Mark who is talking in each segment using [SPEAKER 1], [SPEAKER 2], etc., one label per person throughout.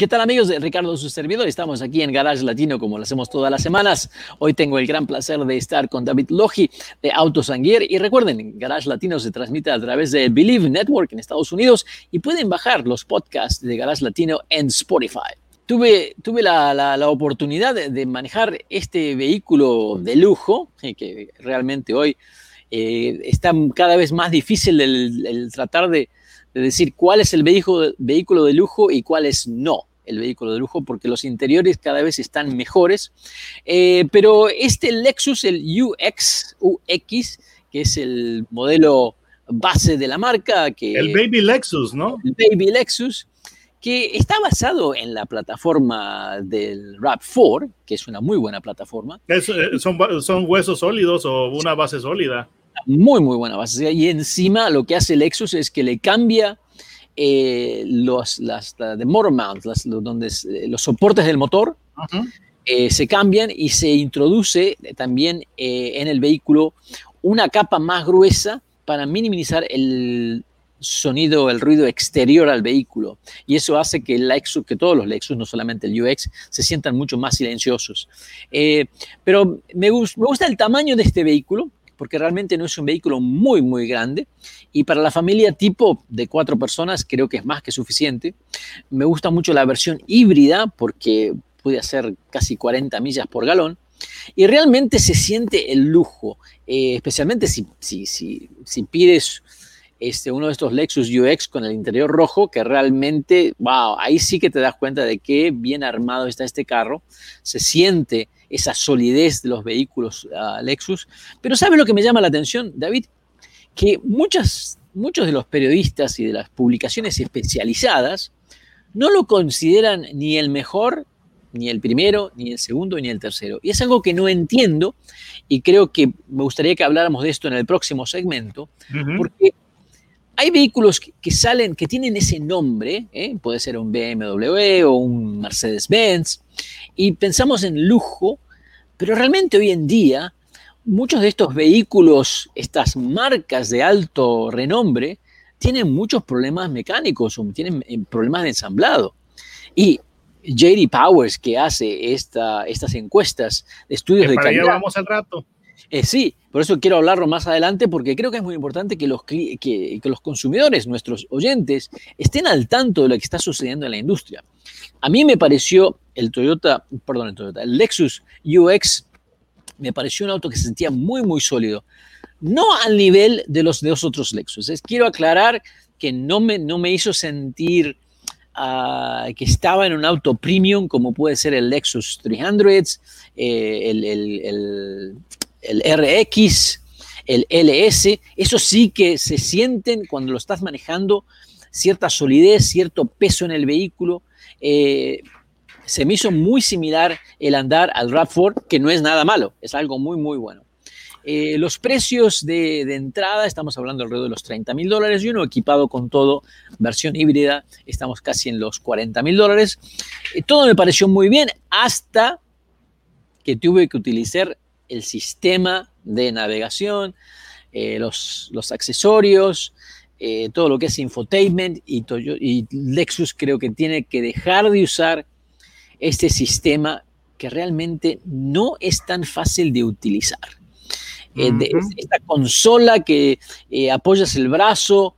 [SPEAKER 1] ¿Qué tal amigos de Ricardo, su servidor? Estamos aquí en Garage Latino como lo hacemos todas las semanas. Hoy tengo el gran placer de estar con David Logi de Autosanguier. Y recuerden, Garage Latino se transmite a través de Believe Network en Estados Unidos y pueden bajar los podcasts de Garage Latino en Spotify. Tuve, tuve la, la, oportunidad de, manejar este vehículo de lujo, que realmente hoy eh, está cada vez más difícil el, el tratar de, de decir cuál es el vehículo, vehículo de lujo y cuál es no el vehículo de lujo porque los interiores cada vez están mejores. Eh, pero este Lexus, el UX, UX, que es el modelo base de la marca. Que,
[SPEAKER 2] el Baby Lexus, ¿no?
[SPEAKER 1] El Baby Lexus, que está basado en la plataforma del RAV4, que es una muy buena plataforma.
[SPEAKER 2] Eh, son, ¿Son huesos sólidos o una base sólida?
[SPEAKER 1] Muy, muy buena base. Y encima lo que hace Lexus es que le cambia eh, los, las de motor mounts, las, los, donde, eh, los soportes del motor, eh, se cambian y se introduce también en el vehículo una capa más gruesa para minimizar el sonido, el ruido exterior al vehículo. Y eso hace que el Lexus, que todos los Lexus, no solamente el UX, se sientan mucho más silenciosos. pero me, me, gusta el tamaño de este vehículo porque realmente no es un vehículo muy, muy grande. Y para la familia tipo de cuatro personas creo que es más que suficiente. Me gusta mucho la versión híbrida porque puede hacer casi 40 millas por galón. Y realmente se siente el lujo, eh, especialmente si, si, si, si pides este, uno de estos Lexus UX con el interior rojo, que realmente, wow, ahí sí que te das cuenta de qué bien armado está este carro. Se siente esa solidez de los vehículos uh, Lexus. Pero ¿sabes lo que me llama la atención, David? Que muchas, muchos de los periodistas y de las publicaciones especializadas no lo consideran ni el mejor, ni el primero, ni el segundo, ni el tercero. Y es algo que no entiendo y creo que me gustaría que habláramos de esto en el próximo segmento, porque hay vehículos que, salen, que tienen ese nombre, ¿eh? puede ser un BMW o un Mercedes-Benz, y pensamos en lujo, pero realmente hoy en día muchos de estos vehículos, estas marcas de alto renombre, tienen muchos problemas mecánicos, tienen eh, problemas de ensamblado. Y JD Powers, que hace esta, estas encuestas de estudios de
[SPEAKER 2] para calidad. vamos al rato.
[SPEAKER 1] Eh, sí, por eso quiero hablarlo más adelante, porque creo que es muy importante que los, que, que los consumidores, nuestros oyentes, estén al tanto de lo que está sucediendo en la industria. A mí me pareció el Toyota, perdón, el Lexus UX, me pareció un auto que se sentía muy, muy sólido. No al nivel de los, de otros Lexus. quiero aclarar que no me, no me hizo sentir uh, que estaba en un auto premium como puede ser el Lexus 300, eh, el, el, el, el RX, el LS. Eso sí que se sienten cuando lo estás manejando cierta solidez, cierto peso en el vehículo. Eh, se me hizo muy similar el andar al RAV4, que no es nada malo, es algo muy, muy bueno. Eh, los precios de, entrada, estamos hablando alrededor de los 30 mil dólares y uno equipado con todo, versión híbrida, estamos casi en los 40 mil dólares. Eh, todo me pareció muy bien hasta que tuve que utilizar el sistema de navegación, los, los accesorios, eh, todo lo que es infotainment y, Lexus creo que tiene que dejar de usar este sistema que realmente no es tan fácil de utilizar. Eh, esta consola que eh, apoyas el brazo,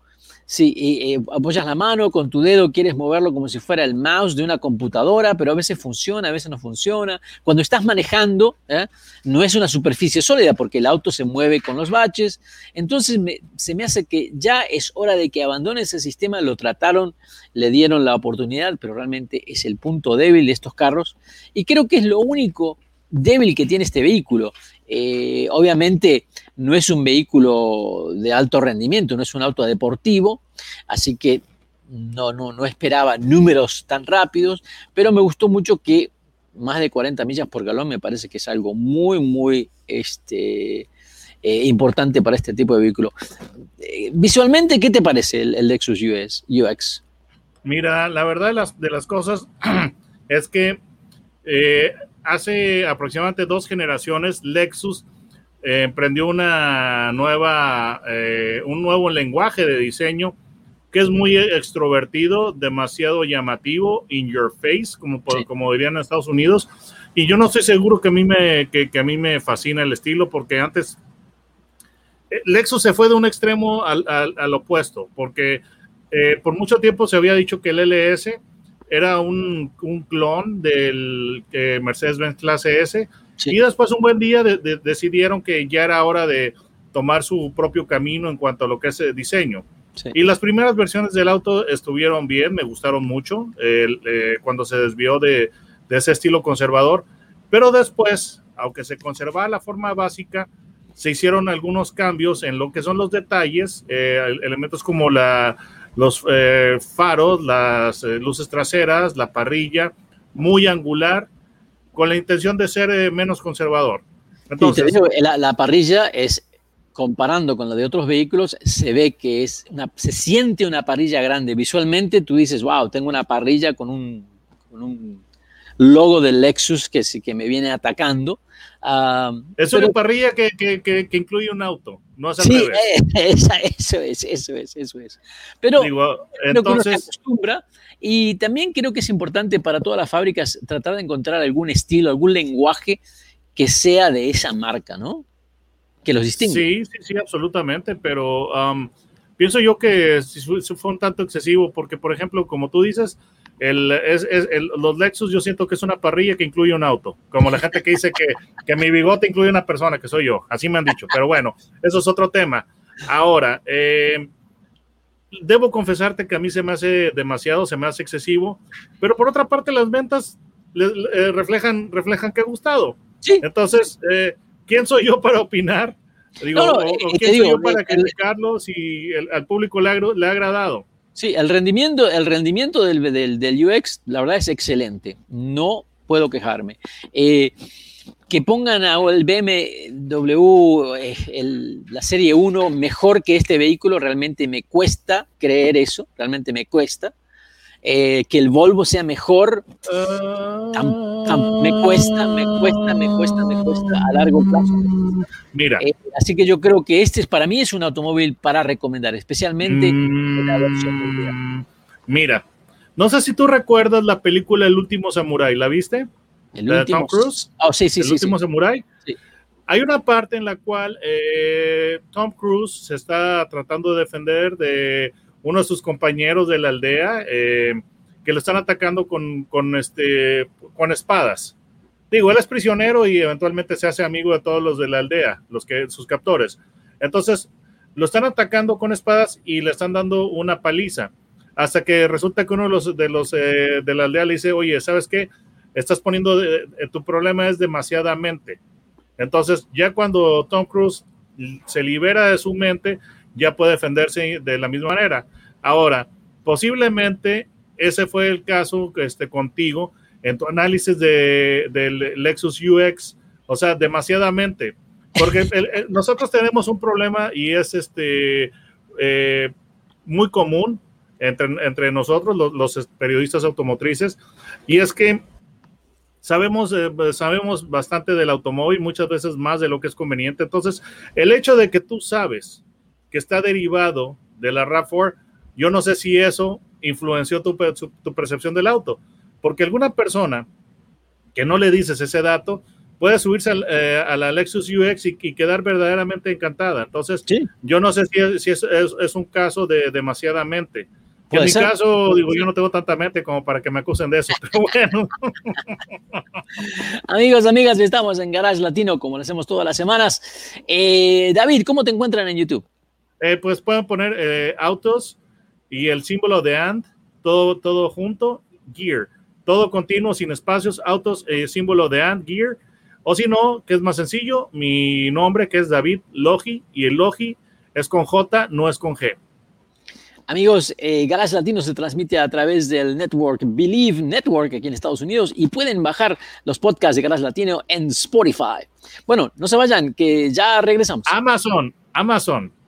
[SPEAKER 1] Sí, apoyas la mano con tu dedo, quieres moverlo como si fuera el mouse de una computadora, pero a veces funciona, a veces no funciona. Cuando estás manejando, ¿eh? no es una superficie sólida porque el auto se mueve con los baches. Entonces se me hace que ya es hora de que abandone ese sistema. Lo trataron, le dieron la oportunidad, pero realmente es el punto débil de estos carros. Y creo que es lo único débil que tiene este vehículo. Eh, obviamente no es un vehículo de alto rendimiento, no es un auto deportivo, así que no, no, no esperaba números tan rápidos, pero me gustó mucho que más de 40 millas por galón me parece que es algo muy, muy este, eh, importante para este tipo de vehículo. Eh, visualmente, ¿qué te parece el, Lexus US, UX?
[SPEAKER 2] Mira, la verdad de las, de las cosas es que hace aproximadamente dos generaciones Lexus eh, emprendió una nueva, eh, un nuevo lenguaje de diseño que es muy extrovertido, demasiado llamativo, in your face, como,
[SPEAKER 1] Sí.
[SPEAKER 2] como dirían en Estados Unidos. Y yo no estoy seguro que a mí me, que, que a mí me fascina el estilo, porque antes eh, Lexus se fue de un extremo al, al- al opuesto, porque eh, por mucho tiempo se había dicho que el LS era un, un clon del eh, Mercedes-Benz Clase S,
[SPEAKER 1] Sí.
[SPEAKER 2] y después un buen día de- de- decidieron que ya era hora de tomar su propio camino en cuanto a lo que es el diseño.
[SPEAKER 1] Sí.
[SPEAKER 2] Y las primeras versiones del auto estuvieron bien, me gustaron mucho el, eh, cuando se desvió de, de ese estilo conservador, pero después, aunque se conservaba la forma básica, se hicieron algunos cambios en lo que son los detalles, eh, elementos como la, los eh, faros, las eh, luces traseras, la parrilla, muy angular, con la intención de ser eh, menos conservador.
[SPEAKER 1] Te
[SPEAKER 2] Entonces,
[SPEAKER 1] digo, la, la parrilla es, comparando con la de otros vehículos, se ve que es una, se siente una parrilla grande. Visualmente tú dices, wow, tengo una parrilla con un, con un logo del Lexus que, sí- que me viene atacando. Ah,
[SPEAKER 2] es
[SPEAKER 1] pero-
[SPEAKER 2] una parrilla que, que- que- que incluye un auto, no es al
[SPEAKER 1] sí,
[SPEAKER 2] revés.
[SPEAKER 1] eh, esa- eso es, eso es, eso es. Pero
[SPEAKER 2] Digo,
[SPEAKER 1] creo que uno se
[SPEAKER 2] entonces,
[SPEAKER 1] acostumbra y también creo que es importante para todas las fábricas tratar de encontrar algún estilo, algún lenguaje que sea de esa marca, ¿no? Que los distingue.
[SPEAKER 2] Sí, sí, sí, absolutamente, pero um, pienso yo que fue un tanto excesivo porque, por ejemplo, como tú dices, el, es, es- el- los Lexus yo siento que es una parrilla que incluye un auto, como la gente que dice que, que mi bigote incluye una persona, que soy yo, así me han dicho, pero bueno, eso es otro tema. Ahora, eh, debo confesarte que a mí se me hace demasiado, se me hace excesivo, pero por otra parte las ventas le- le- eh, reflejan, reflejan que ha gustado.
[SPEAKER 1] Sí.
[SPEAKER 2] Entonces, eh, ¿quién soy yo para opinar? Digo,
[SPEAKER 1] No, no,
[SPEAKER 2] ¿quién soy
[SPEAKER 1] digo,
[SPEAKER 2] yo para criticarlo si el- al público le ha, le ha agradado?
[SPEAKER 1] Sí, el rendimiento, el rendimiento del, del- del UX, la verdad es excelente. No puedo quejarme. Eh, que pongan a el BMW, eh, la serie 1, mejor que este vehículo, realmente me cuesta creer eso, realmente me cuesta. Eh, que el Volvo sea mejor, tam- tam- me cuesta, me cuesta, me cuesta, me cuesta a largo plazo.
[SPEAKER 2] Mira,
[SPEAKER 1] Eh, así que yo creo que este es, para mí es un automóvil para recomendar, especialmente en la versión
[SPEAKER 2] mm, mira, no sé si tú recuerdas la película El último Samurái, ¿la viste?
[SPEAKER 1] El
[SPEAKER 2] ¿La de
[SPEAKER 1] último.
[SPEAKER 2] Tom Cruise?
[SPEAKER 1] Oh, sí, sí,
[SPEAKER 2] el
[SPEAKER 1] sí.
[SPEAKER 2] último. Samurái. Hay una parte en la cual eh, Tom Cruise se está tratando de defender de uno de sus compañeros de la aldea eh, que lo están atacando con, con, este, con espadas. Digo, él es prisionero y eventualmente se hace amigo de todos los de la aldea, los que, sus captores. Entonces, lo están atacando con espadas y le están dando una paliza. Hasta que resulta que uno de los de, los, eh, de la aldea le dice, oye, ¿sabes qué? Estás poniendo, eh, tu problema es demasiadamente. Entonces, ya cuando Tom Cruise se libera de su mente, ya puede defenderse de la misma manera. Ahora, posiblemente ese fue el caso este, contigo en tu análisis de, del Lexus UX, o sea, demasiadamente. Porque nosotros tenemos un problema y es este eh, muy común entre, entre nosotros, los, los periodistas automotrices, y es que sabemos, eh, sabemos bastante del automóvil, muchas veces más de lo que es conveniente. Entonces, el hecho de que tú sabes que está derivado de la RAV4, yo no sé si eso influenció tu, tu percepción del auto, porque alguna persona que no le dices ese dato puede subirse al, eh, a la Lexus UX y, y quedar verdaderamente encantada. Entonces,
[SPEAKER 1] Sí.
[SPEAKER 2] yo no sé si, es, si es, es- es un caso de demasiadamente. Que en mi
[SPEAKER 1] ser.
[SPEAKER 2] caso, digo, yo no tengo tanta mente como para que me acusen de eso, pero bueno.
[SPEAKER 1] Amigos, amigas, estamos en Garage Latino, como lo hacemos todas las semanas. Eh, David, ¿cómo te encuentran en YouTube?
[SPEAKER 2] Eh, pues pueden poner eh, autos y el símbolo de AND, todo, todo junto, gear, todo continuo, sin espacios, autos, eh, símbolo de AND, gear, o si no, que es más sencillo, mi nombre que es David Logi y el Logi es con J, no es con G.
[SPEAKER 3] Amigos, eh, Garage Latino se transmite a través del network Believe Network aquí en Estados Unidos y pueden bajar los podcasts de Garage Latino en Spotify. Bueno, no se vayan, que ya regresamos.
[SPEAKER 2] Amazon, Amazon.